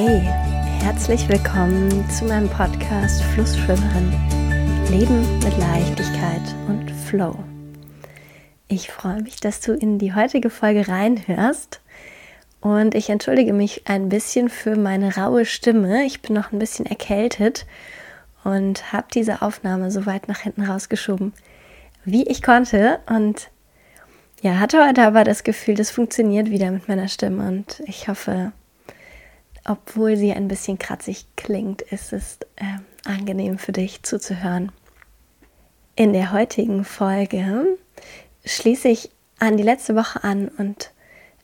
Hey, herzlich willkommen zu meinem Podcast Flussschwimmerin. Leben mit Leichtigkeit und Flow. Ich freue mich, dass du in die heutige Folge reinhörst. Und ich entschuldige mich ein bisschen für meine raue Stimme. Ich bin noch ein bisschen erkältet und habe diese Aufnahme so weit nach hinten rausgeschoben, wie ich konnte. Und ja, hatte heute aber das Gefühl, das funktioniert wieder mit meiner Stimme. Und ich hoffe, obwohl sie ein bisschen kratzig klingt, ist es äh, angenehm für dich zuzuhören. In der heutigen Folge schließe ich an die letzte Woche an und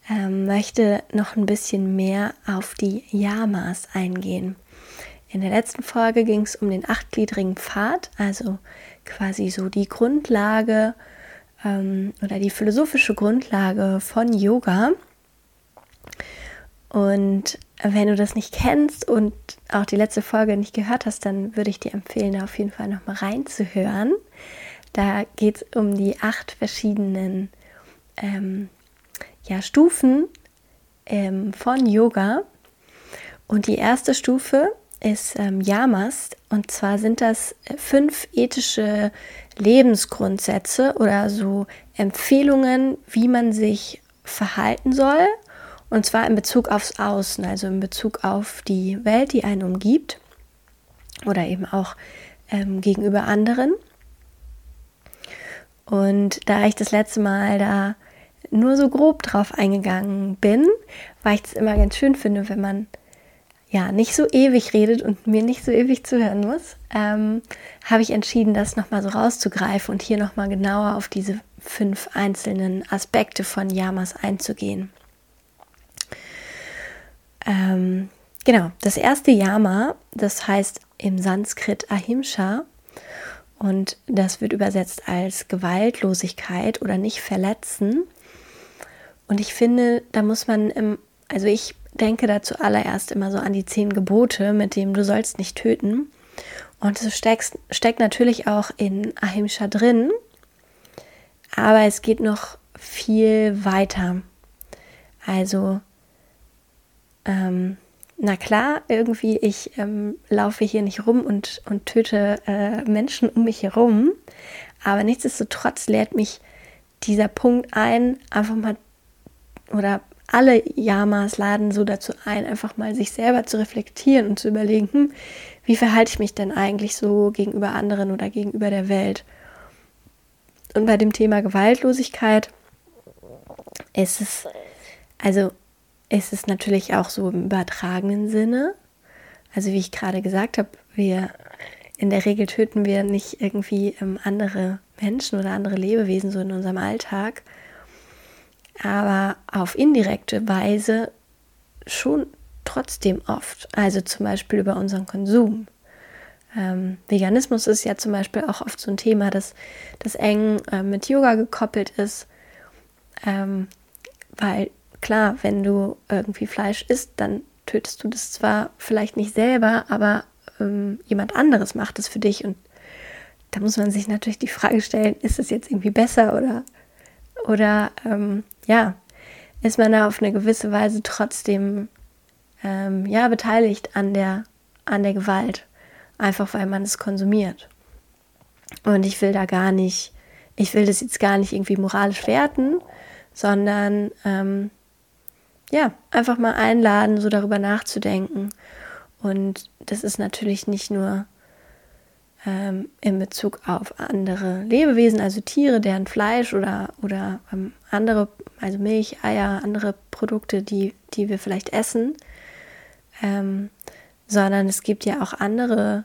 äh, möchte noch ein bisschen mehr auf die Yamas eingehen. In der letzten Folge ging es um den achtgliedrigen Pfad, also quasi so die Grundlage ähm, oder die philosophische Grundlage von Yoga. Und wenn du das nicht kennst und auch die letzte Folge nicht gehört hast, dann würde ich dir empfehlen, da auf jeden Fall nochmal reinzuhören. Da geht es um die acht verschiedenen ähm, ja, Stufen ähm, von Yoga. Und die erste Stufe ist ähm, Yamas. Und zwar sind das fünf ethische Lebensgrundsätze oder so Empfehlungen, wie man sich verhalten soll und zwar in Bezug aufs Außen, also in Bezug auf die Welt, die einen umgibt oder eben auch ähm, gegenüber anderen. Und da ich das letzte Mal da nur so grob drauf eingegangen bin, weil ich es immer ganz schön finde, wenn man ja nicht so ewig redet und mir nicht so ewig zuhören muss, ähm, habe ich entschieden, das nochmal so rauszugreifen und hier nochmal genauer auf diese fünf einzelnen Aspekte von Yamas einzugehen. Ähm, genau, das erste Yama, das heißt im Sanskrit Ahimsa und das wird übersetzt als Gewaltlosigkeit oder nicht verletzen. Und ich finde, da muss man im, also ich denke da zuallererst immer so an die zehn Gebote, mit dem du sollst nicht töten. Und es steckt, steckt natürlich auch in Ahimsa drin, aber es geht noch viel weiter. Also ähm, na klar, irgendwie, ich ähm, laufe hier nicht rum und, und töte äh, Menschen um mich herum, aber nichtsdestotrotz lehrt mich dieser Punkt ein, einfach mal, oder alle Yamas laden so dazu ein, einfach mal sich selber zu reflektieren und zu überlegen, hm, wie verhalte ich mich denn eigentlich so gegenüber anderen oder gegenüber der Welt? Und bei dem Thema Gewaltlosigkeit ist es, also ist es natürlich auch so im übertragenen Sinne. Also wie ich gerade gesagt habe, wir in der Regel töten wir nicht irgendwie ähm, andere Menschen oder andere Lebewesen so in unserem Alltag, aber auf indirekte Weise schon trotzdem oft. Also zum Beispiel über unseren Konsum. Ähm, Veganismus ist ja zum Beispiel auch oft so ein Thema, das, das eng äh, mit Yoga gekoppelt ist, ähm, weil klar, wenn du irgendwie Fleisch isst, dann tötest du das zwar vielleicht nicht selber, aber ähm, jemand anderes macht es für dich. Und da muss man sich natürlich die Frage stellen, ist es jetzt irgendwie besser oder, oder ähm, ja, ist man da auf eine gewisse Weise trotzdem ähm, ja, beteiligt an der, an der Gewalt, einfach weil man es konsumiert. Und ich will da gar nicht, ich will das jetzt gar nicht irgendwie moralisch werten, sondern ähm, ja, einfach mal einladen, so darüber nachzudenken. Und das ist natürlich nicht nur ähm, in Bezug auf andere Lebewesen, also Tiere, deren Fleisch oder, oder ähm, andere, also Milch, Eier, andere Produkte, die, die wir vielleicht essen, ähm, sondern es gibt ja auch andere,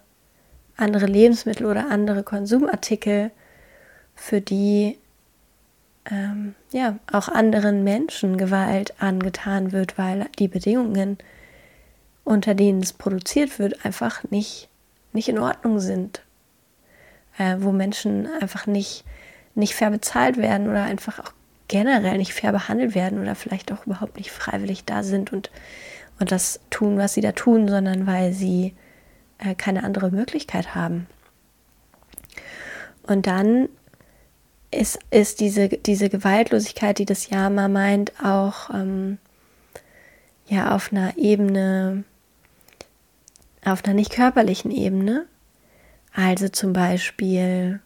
andere Lebensmittel oder andere Konsumartikel, für die ähm, ja, auch anderen Menschen Gewalt angetan wird, weil die Bedingungen, unter denen es produziert wird, einfach nicht, nicht in Ordnung sind. Äh, wo Menschen einfach nicht, nicht fair bezahlt werden oder einfach auch generell nicht fair behandelt werden oder vielleicht auch überhaupt nicht freiwillig da sind und, und das tun, was sie da tun, sondern weil sie äh, keine andere Möglichkeit haben. Und dann ist, ist diese, diese Gewaltlosigkeit, die das Yama meint, auch ähm, ja auf einer Ebene auf einer nicht körperlichen Ebene. Also zum Beispiel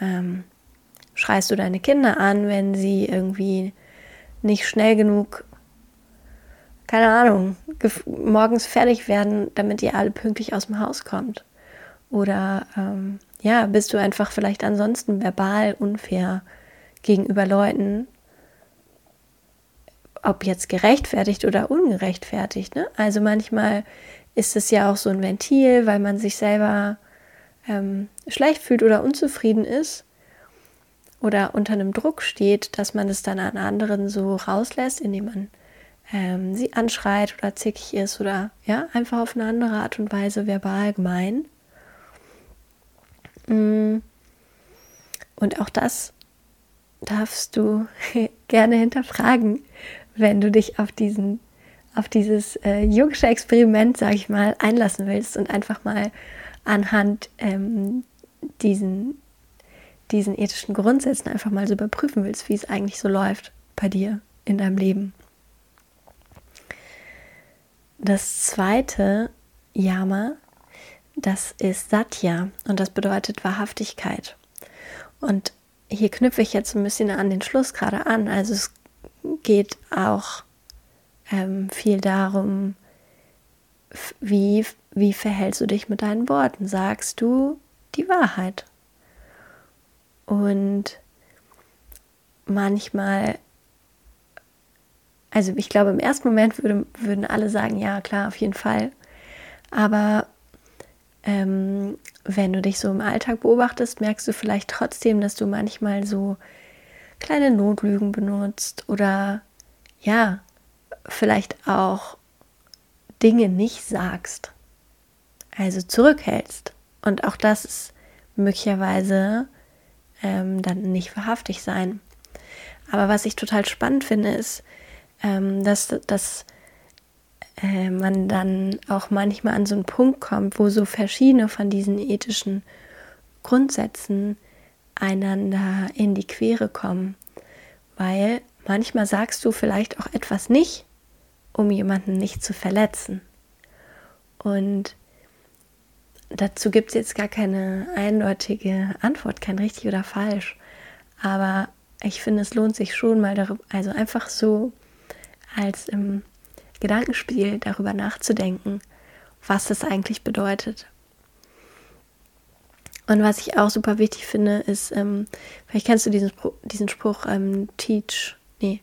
ähm, schreist du deine Kinder an, wenn sie irgendwie nicht schnell genug, keine Ahnung, morgens fertig werden, damit ihr alle pünktlich aus dem Haus kommt. Oder ähm, ja, bist du einfach vielleicht ansonsten verbal unfair gegenüber Leuten, ob jetzt gerechtfertigt oder ungerechtfertigt. Ne? Also manchmal ist es ja auch so ein Ventil, weil man sich selber ähm, schlecht fühlt oder unzufrieden ist oder unter einem Druck steht, dass man es dann an anderen so rauslässt, indem man ähm, sie anschreit oder zickig ist oder ja, einfach auf eine andere Art und Weise verbal gemein. Mm. Und auch das darfst du gerne hinterfragen, wenn du dich auf diesen auf dieses äh, yogische Experiment, sage ich mal, einlassen willst und einfach mal anhand ähm, diesen, diesen ethischen Grundsätzen einfach mal so überprüfen willst, wie es eigentlich so läuft bei dir in deinem Leben. Das zweite Yama, das ist Satya und das bedeutet Wahrhaftigkeit. Und hier knüpfe ich jetzt ein bisschen an den Schluss gerade an. Also es geht auch ähm, viel darum, wie, wie verhältst du dich mit deinen Worten? Sagst du die Wahrheit? Und manchmal, also ich glaube, im ersten Moment würde, würden alle sagen, ja, klar, auf jeden Fall. Aber ähm, wenn du dich so im Alltag beobachtest, merkst du vielleicht trotzdem, dass du manchmal so kleine Notlügen benutzt oder ja, vielleicht auch Dinge nicht sagst, also zurückhältst. Und auch das ist möglicherweise ähm, dann nicht wahrhaftig sein. Aber was ich total spannend finde, ist, ähm, dass, dass äh, man dann auch manchmal an so einen Punkt kommt, wo so verschiedene von diesen ethischen Grundsätzen einander in die Quere kommen. Weil manchmal sagst du vielleicht auch etwas nicht, um jemanden nicht zu verletzen. Und dazu gibt es jetzt gar keine eindeutige Antwort, kein richtig oder falsch. Aber ich finde, es lohnt sich schon mal darüber, also einfach so als im Gedankenspiel darüber nachzudenken, was das eigentlich bedeutet. Und was ich auch super wichtig finde, ist, ähm, vielleicht kennst du diesen, diesen Spruch, ähm, teach, nee,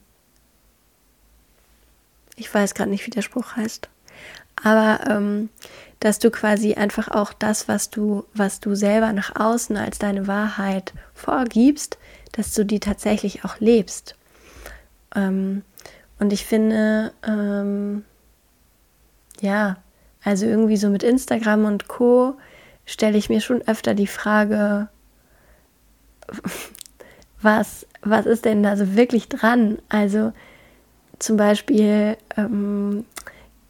ich weiß gerade nicht, wie der Spruch heißt, aber ähm, dass du quasi einfach auch das, was du, was du selber nach außen als deine Wahrheit vorgibst, dass du die tatsächlich auch lebst. Ähm, und ich finde, ähm, ja, also irgendwie so mit Instagram und Co stelle ich mir schon öfter die Frage, was, was ist denn da so wirklich dran? Also zum Beispiel ähm,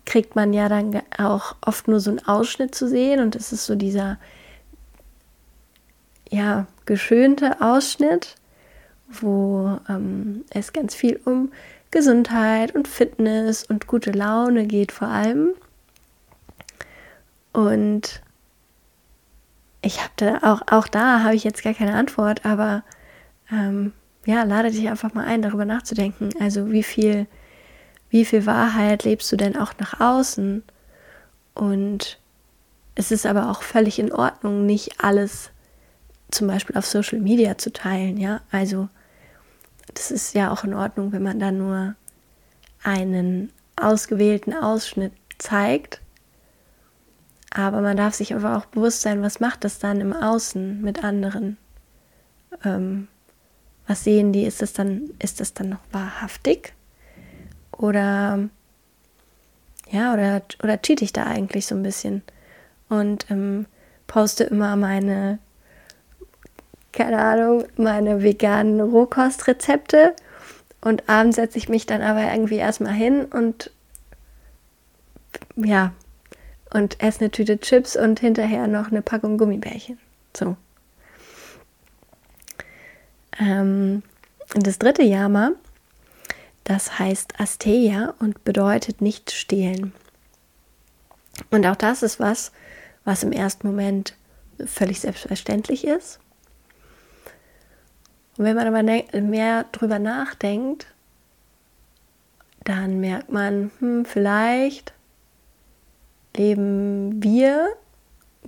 kriegt man ja dann auch oft nur so einen Ausschnitt zu sehen und es ist so dieser ja geschönte Ausschnitt, wo ähm, es ganz viel um Gesundheit und Fitness und gute Laune geht vor allem. Und ich habe da auch, auch da habe ich jetzt gar keine Antwort, aber ähm, ja, lade dich einfach mal ein, darüber nachzudenken. Also wie viel, wie viel Wahrheit lebst du denn auch nach außen? Und es ist aber auch völlig in Ordnung, nicht alles zum Beispiel auf Social Media zu teilen, ja. Also das ist ja auch in Ordnung, wenn man da nur einen ausgewählten Ausschnitt zeigt aber man darf sich aber auch bewusst sein, was macht das dann im Außen mit anderen? Ähm, was sehen die? Ist das dann, ist das dann noch wahrhaftig? Oder ja, oder, oder cheat ich da eigentlich so ein bisschen? Und ähm, poste immer meine, keine Ahnung, meine veganen Rohkostrezepte. Und abends setze ich mich dann aber irgendwie erstmal hin und ja, und esse eine Tüte Chips und hinterher noch eine Packung Gummibärchen. So. Ähm, das dritte Yama, das heißt Asteya und bedeutet nicht stehlen. Und auch das ist was, was im ersten Moment völlig selbstverständlich ist. Und wenn man aber mehr drüber nachdenkt, dann merkt man, hm, vielleicht leben wir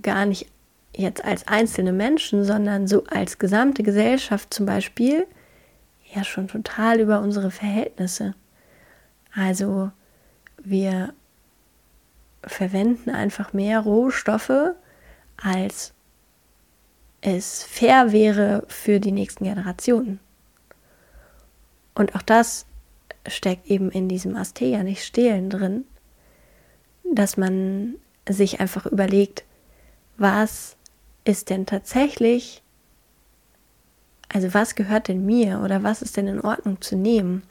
gar nicht jetzt als einzelne Menschen, sondern so als gesamte Gesellschaft zum Beispiel ja schon total über unsere Verhältnisse. Also wir verwenden einfach mehr Rohstoffe, als es fair wäre für die nächsten Generationen. Und auch das steckt eben in diesem Asteia nicht stehlen drin, dass man sich einfach überlegt, was ist denn tatsächlich, also was gehört denn mir oder was ist denn in Ordnung zu nehmen?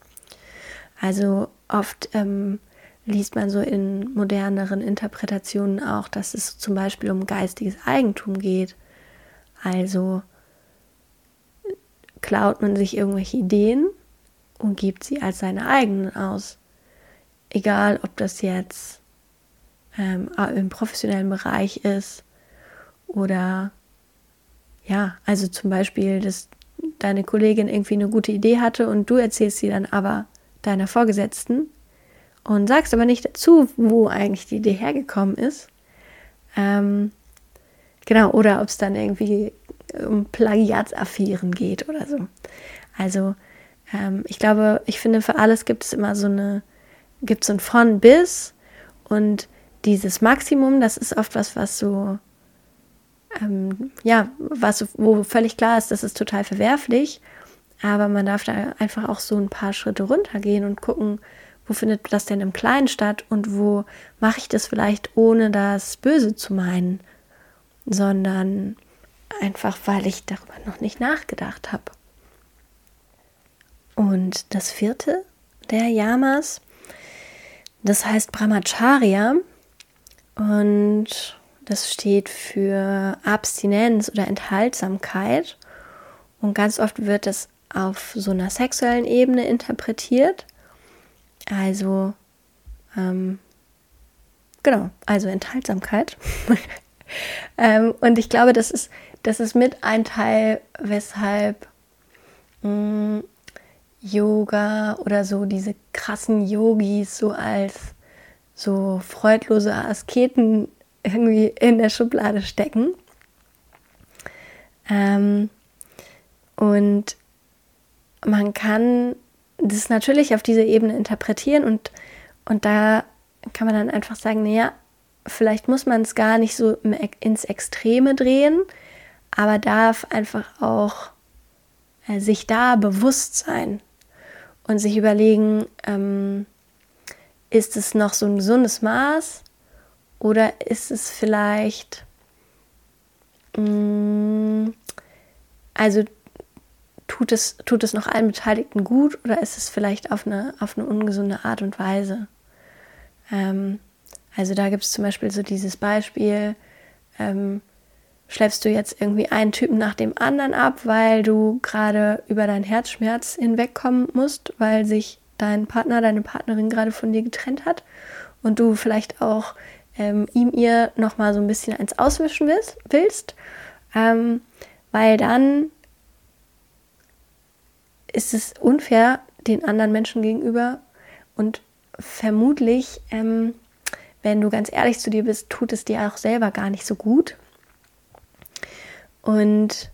Also oft ähm, liest man so in moderneren Interpretationen auch, dass es zum Beispiel um geistiges Eigentum geht. Also klaut man sich irgendwelche Ideen und gibt sie als seine eigenen aus. Egal, ob das jetzt ähm, im professionellen Bereich ist oder ja, also zum Beispiel, dass deine Kollegin irgendwie eine gute Idee hatte und du erzählst sie dann aber deiner Vorgesetzten und sagst aber nicht dazu, wo eigentlich die Idee hergekommen ist. Ähm, genau, oder ob es dann irgendwie um Plagiatsaffären geht oder so. Also ähm, ich glaube, ich finde, für alles gibt es immer so eine, gibt es ein von bis und dieses Maximum, das ist oft was, was so, ähm, ja, was, wo völlig klar ist, das ist total verwerflich, aber man darf da einfach auch so ein paar Schritte runtergehen und gucken, wo findet das denn im Kleinen statt und wo mache ich das vielleicht ohne das Böse zu meinen, sondern einfach, weil ich darüber noch nicht nachgedacht habe. Und das vierte der Yamas, das heißt Brahmacharya und das steht für Abstinenz oder Enthaltsamkeit. Und ganz oft wird es auf so einer sexuellen Ebene interpretiert. Also, ähm, genau, also Enthaltsamkeit. ähm, und ich glaube, das ist, das ist mit ein Teil, weshalb mh, mm, Yoga oder so diese krassen Yogis so als so freudlose Asketen irgendwie in der Schublade stecken. Ähm, und man kann das natürlich auf diese Ebene interpretieren und, und da kann man dann einfach sagen, naja, vielleicht muss man es gar nicht so ins Extreme drehen, aber darf einfach auch äh, sich da bewusst sein und sich überlegen, ähm, ist es noch so ein gesundes Maß oder ist es vielleicht, mh, mm, also tut es, tut es noch allen Beteiligten gut oder ist es vielleicht auf eine, auf eine ungesunde Art und Weise? Ähm, also da gibt es zum Beispiel so dieses Beispiel, ähm, schleppst du jetzt irgendwie einen Typen nach dem anderen ab, weil du gerade über deinen Herzschmerz hinwegkommen musst, weil sich dein Partner, deine Partnerin gerade von dir getrennt hat und du vielleicht auch ähm, ihm ihr nochmal so ein bisschen eins auswischen willst, willst ähm, weil dann ist es unfair den anderen Menschen gegenüber und vermutlich, ähm, wenn du ganz ehrlich zu dir bist, tut es dir auch selber gar nicht so gut. Und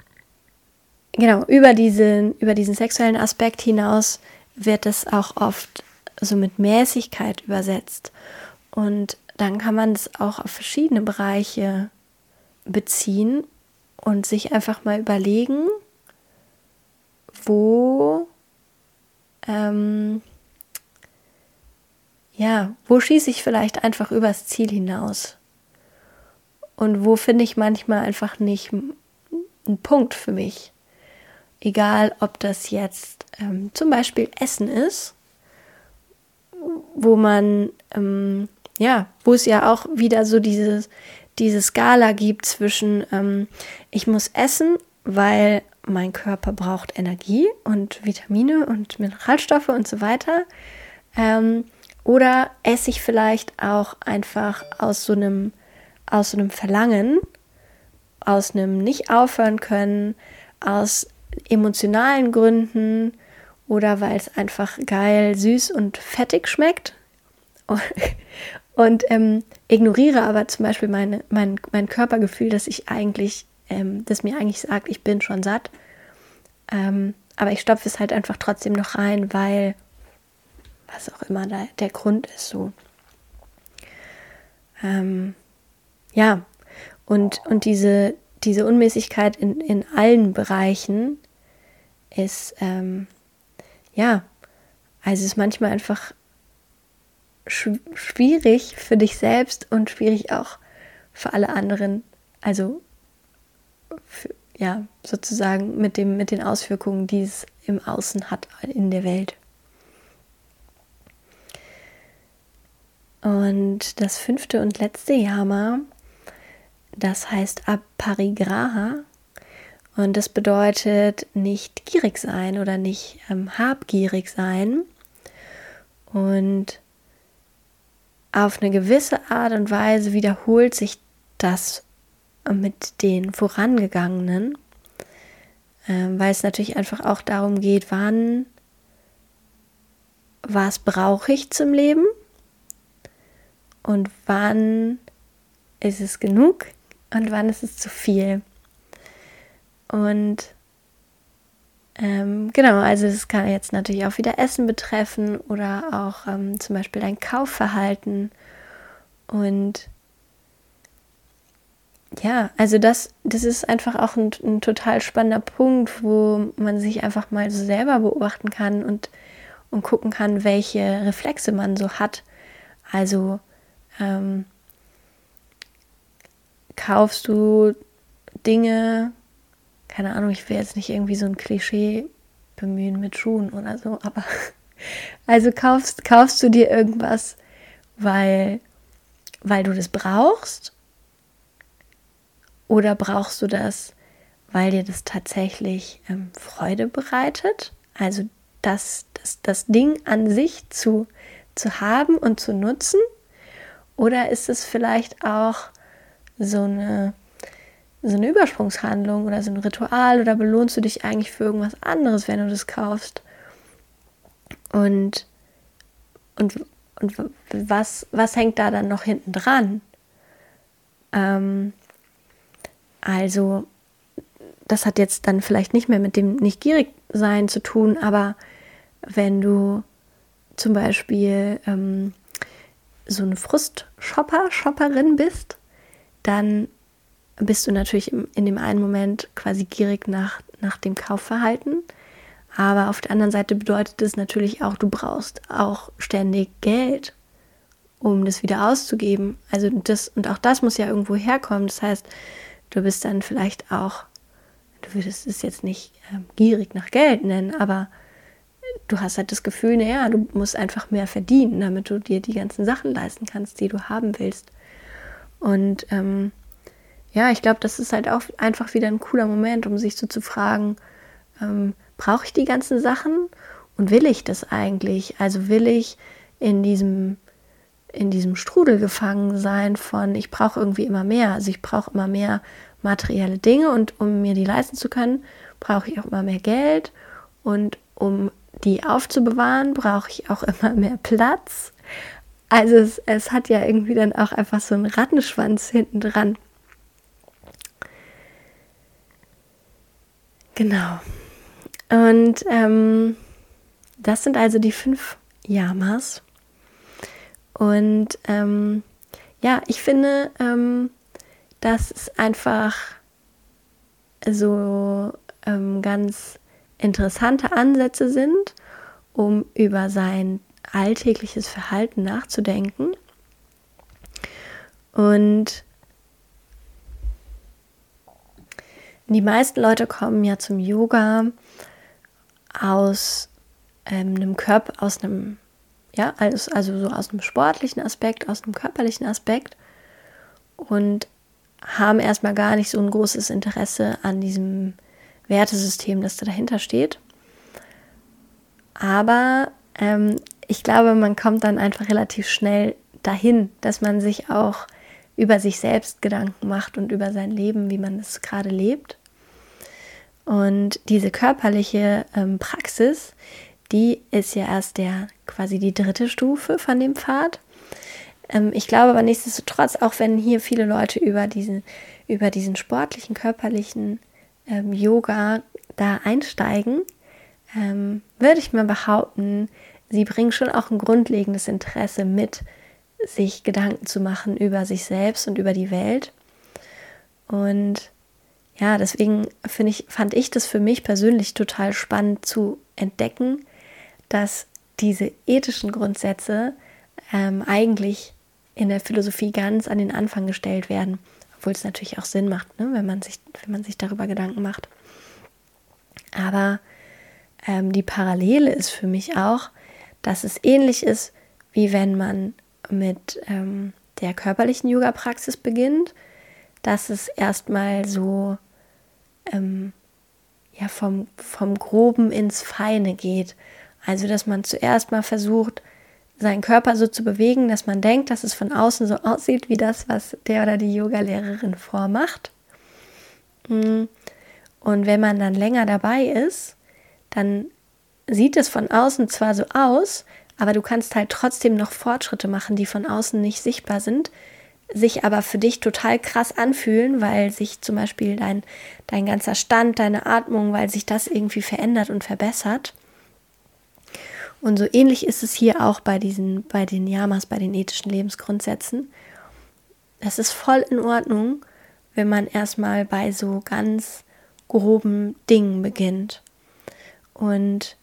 genau, über diesen, über diesen sexuellen Aspekt hinaus wird es auch oft so mit Mäßigkeit übersetzt. Und dann kann man es auch auf verschiedene Bereiche beziehen und sich einfach mal überlegen, wo, ähm, ja, wo schieße ich vielleicht einfach übers Ziel hinaus? Und wo finde ich manchmal einfach nicht einen Punkt für mich? Egal, ob das jetzt ähm, zum Beispiel Essen ist, wo man, ähm, ja, wo es ja auch wieder so dieses, diese Skala gibt zwischen, ähm, ich muss essen, weil mein Körper braucht Energie und Vitamine und Mineralstoffe und so weiter. Oder esse ich vielleicht auch einfach aus so einem, aus so einem Verlangen, aus einem nicht aufhören können, aus emotionalen Gründen oder weil es einfach geil, süß und fettig schmeckt. Und ähm, ignoriere aber zum Beispiel meine, mein, mein Körpergefühl, dass ich eigentlich, ähm, das mir eigentlich sagt, ich bin schon satt. Ähm, aber ich stopfe es halt einfach trotzdem noch rein, weil was auch immer da der Grund ist so. Ähm, ja, und, und diese, diese Unmäßigkeit in, in allen Bereichen ist, ähm, ja, also ist manchmal einfach schwierig für dich selbst und schwierig auch für alle anderen. Also für, ja, sozusagen mit, dem, mit den Auswirkungen, die es im Außen hat in der Welt. Und das fünfte und letzte Yama, das heißt Aparigraha. Und das bedeutet nicht gierig sein oder nicht ähm, habgierig sein. Und auf eine gewisse Art und Weise wiederholt sich das mit den vorangegangenen, ähm, weil es natürlich einfach auch darum geht, wann, was brauche ich zum Leben und wann ist es genug und wann ist es zu viel. Und ähm, genau, also es kann jetzt natürlich auch wieder Essen betreffen oder auch ähm, zum Beispiel dein Kaufverhalten. Und ja, also das, das ist einfach auch ein, ein, total spannender Punkt, wo man sich einfach mal so selber beobachten kann und, und gucken kann, welche Reflexe man so hat. Also ähm, kaufst du Dinge, keine Ahnung, ich will jetzt nicht irgendwie so ein Klischee bemühen mit Schuhen oder so, aber also kaufst, kaufst du dir irgendwas, weil, weil du das brauchst? Oder brauchst du das, weil dir das tatsächlich ähm, Freude bereitet? Also das, das, das Ding an sich zu, zu haben und zu nutzen? Oder ist es vielleicht auch so eine so eine Übersprungshandlung oder so ein Ritual oder belohnst du dich eigentlich für irgendwas anderes, wenn du das kaufst? Und, und, und was, was hängt da dann noch hinten dran? Ähm, also, das hat jetzt dann vielleicht nicht mehr mit dem nicht gierig sein zu tun, aber wenn du zum Beispiel ähm, so eine Frustshopper, Shopperin bist, dann bist du natürlich in dem einen Moment quasi gierig nach, nach dem Kaufverhalten. Aber auf der anderen Seite bedeutet es natürlich auch, du brauchst auch ständig Geld, um das wieder auszugeben. Also das, und auch das muss ja irgendwo herkommen. Das heißt, du bist dann vielleicht auch, du würdest es jetzt nicht äh, gierig nach Geld nennen, aber du hast halt das Gefühl, naja, du musst einfach mehr verdienen, damit du dir die ganzen Sachen leisten kannst, die du haben willst. Und ähm, ja, ich glaube, das ist halt auch einfach wieder ein cooler Moment, um sich so zu fragen, ähm, brauche ich die ganzen Sachen und will ich das eigentlich? Also will ich in diesem, in diesem Strudel gefangen sein von, ich brauche irgendwie immer mehr. Also ich brauche immer mehr materielle Dinge und um mir die leisten zu können, brauche ich auch immer mehr Geld und um die aufzubewahren, brauche ich auch immer mehr Platz. Also es, es hat ja irgendwie dann auch einfach so einen Rattenschwanz hinten dran. Genau. Und ähm, das sind also die fünf Yamas. Und ähm, ja, ich finde, ähm, dass es einfach so ähm, ganz interessante Ansätze sind, um über sein alltägliches Verhalten nachzudenken. Und Die meisten Leute kommen ja zum Yoga aus ähm, einem Körper, aus einem, ja, also, also so aus einem sportlichen Aspekt, aus einem körperlichen Aspekt und haben erstmal gar nicht so ein großes Interesse an diesem Wertesystem, das da dahinter steht. Aber ähm, ich glaube, man kommt dann einfach relativ schnell dahin, dass man sich auch über sich selbst Gedanken macht und über sein Leben, wie man es gerade lebt. Und diese körperliche ähm, Praxis, die ist ja erst der quasi die dritte Stufe von dem Pfad. Ähm, ich glaube aber nichtsdestotrotz, auch wenn hier viele Leute über diesen, über diesen sportlichen, körperlichen ähm, Yoga da einsteigen, ähm, würde ich mal behaupten, sie bringen schon auch ein grundlegendes Interesse mit, sich Gedanken zu machen über sich selbst und über die Welt. Und ja, deswegen finde ich, fand ich das für mich persönlich total spannend zu entdecken, dass diese ethischen Grundsätze ähm, eigentlich in der Philosophie ganz an den Anfang gestellt werden, obwohl es natürlich auch Sinn macht, ne, wenn, man sich, wenn man sich darüber Gedanken macht. Aber ähm, die Parallele ist für mich auch, dass es ähnlich ist, wie wenn man mit ähm, der körperlichen Yoga-Praxis beginnt, dass es erstmal so ähm, ja, vom, vom Groben ins Feine geht. Also, dass man zuerst mal versucht, seinen Körper so zu bewegen, dass man denkt, dass es von außen so aussieht wie das, was der oder die Yogalehrerin vormacht. Mm. Und wenn man dann länger dabei ist, dann sieht es von außen zwar so aus, aber du kannst halt trotzdem noch Fortschritte machen, die von außen nicht sichtbar sind, sich aber für dich total krass anfühlen, weil sich zum Beispiel dein, dein ganzer Stand, deine Atmung, weil sich das irgendwie verändert und verbessert. Und so ähnlich ist es hier auch bei diesen, bei den Yamas, bei den ethischen Lebensgrundsätzen. Es ist voll in Ordnung, wenn man erstmal bei so ganz groben Dingen beginnt. Und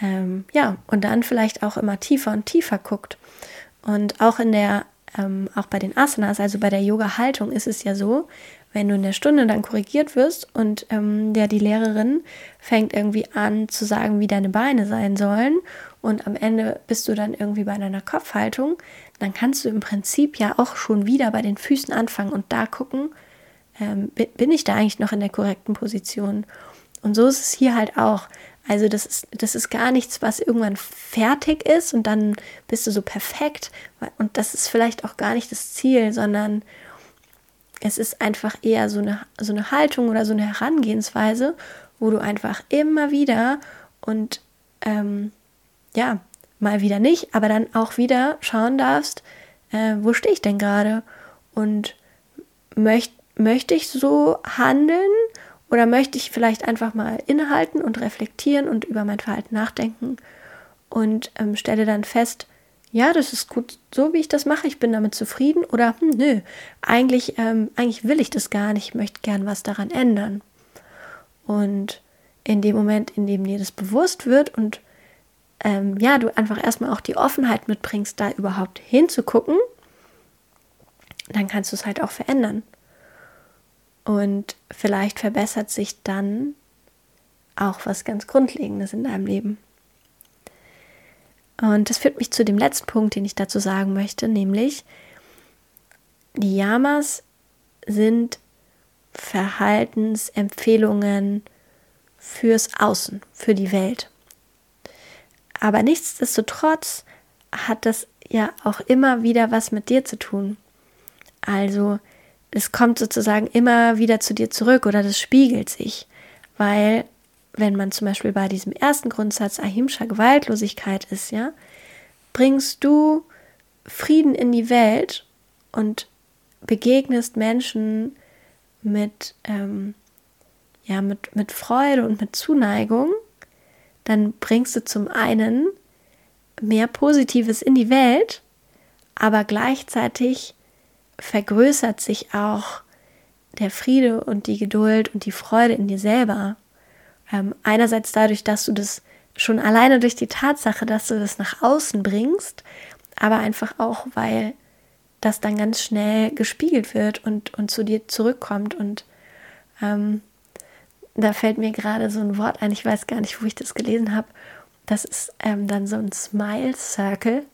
ähm, ja, und dann vielleicht auch immer tiefer und tiefer guckt. Und auch in der, ähm, auch bei den Asanas, also bei der Yoga-Haltung ist es ja so, wenn du in der Stunde dann korrigiert wirst und ähm, der die Lehrerin fängt irgendwie an zu sagen, wie deine Beine sein sollen und am Ende bist du dann irgendwie bei deiner Kopfhaltung, dann kannst du im Prinzip ja auch schon wieder bei den Füßen anfangen und da gucken, ähm, bin ich da eigentlich noch in der korrekten Position? Und so ist es hier halt auch. Also das ist, das ist gar nichts, was irgendwann fertig ist und dann bist du so perfekt. Und das ist vielleicht auch gar nicht das Ziel, sondern es ist einfach eher so eine, so eine Haltung oder so eine Herangehensweise, wo du einfach immer wieder und ähm, ja, mal wieder nicht, aber dann auch wieder schauen darfst, äh, wo stehe ich denn gerade? Und möcht, möchte ich so handeln oder möchte ich vielleicht einfach mal innehalten und reflektieren und über mein Verhalten nachdenken? Und ähm, stelle dann fest, ja, das ist gut so, wie ich das mache, ich bin damit zufrieden oder hm, nö, eigentlich, ähm, eigentlich will ich das gar nicht, ich möchte gern was daran ändern. Und in dem Moment, in dem dir das bewusst wird und ähm, ja, du einfach erstmal auch die Offenheit mitbringst, da überhaupt hinzugucken, dann kannst du es halt auch verändern. Und vielleicht verbessert sich dann auch was ganz Grundlegendes in deinem Leben. Und das führt mich zu dem letzten Punkt, den ich dazu sagen möchte, nämlich die Yamas sind Verhaltensempfehlungen fürs Außen, für die Welt. Aber nichtsdestotrotz hat das ja auch immer wieder was mit dir zu tun. Also es kommt sozusagen immer wieder zu dir zurück oder das spiegelt sich, weil wenn man zum Beispiel bei diesem ersten Grundsatz Ahimsa Gewaltlosigkeit ist, ja, bringst du Frieden in die Welt und begegnest Menschen mit, ähm, ja, mit, mit Freude und mit Zuneigung, dann bringst du zum einen mehr Positives in die Welt, aber gleichzeitig vergrößert sich auch der Friede und die Geduld und die Freude in dir selber. Ähm, einerseits dadurch, dass du das schon alleine durch die Tatsache, dass du das nach außen bringst, aber einfach auch, weil das dann ganz schnell gespiegelt wird und, und zu dir zurückkommt. Und ähm, da fällt mir gerade so ein Wort ein, ich weiß gar nicht, wo ich das gelesen habe. Das ist ähm, dann so ein Smile Circle.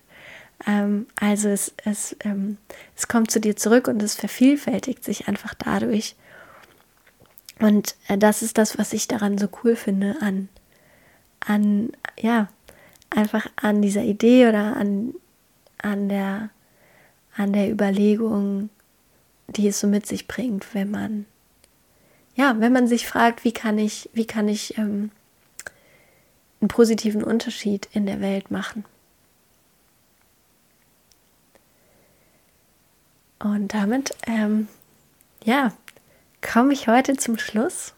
Ähm, also es, es, ähm, es kommt zu dir zurück und es vervielfältigt sich einfach dadurch. Und äh, das ist das, was ich daran so cool finde an, an, ja, einfach an dieser Idee oder an, an, der, an der Überlegung, die es so mit sich bringt, wenn man, ja, wenn man sich fragt, wie kann ich, wie kann ich ähm, einen positiven Unterschied in der Welt machen. Und damit, ähm, ja, komme ich heute zum Schluss.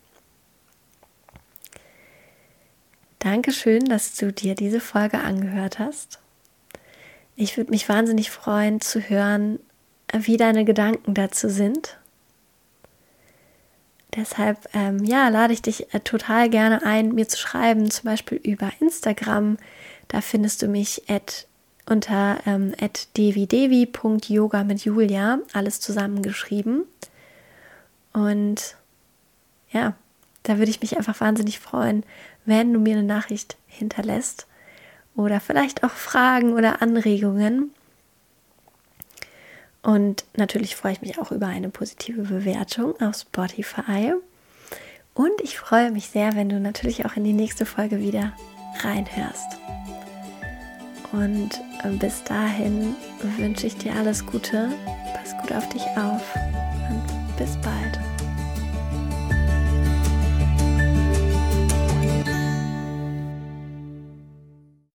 Dankeschön, dass du dir diese Folge angehört hast. Ich würde mich wahnsinnig freuen zu hören, wie deine Gedanken dazu sind. Deshalb, ähm, ja, lade ich dich äh, total gerne ein, mir zu schreiben, zum Beispiel über Instagram. Da findest du mich at, unter ähm, devidevi.yoga mit Julia, alles zusammengeschrieben. Und ja, da würde ich mich einfach wahnsinnig freuen, wenn du mir eine Nachricht hinterlässt oder vielleicht auch Fragen oder Anregungen. Und natürlich freue ich mich auch über eine positive Bewertung auf Spotify. Und ich freue mich sehr, wenn du natürlich auch in die nächste Folge wieder reinhörst. Und bis dahin wünsche ich dir alles Gute. Pass gut auf dich auf.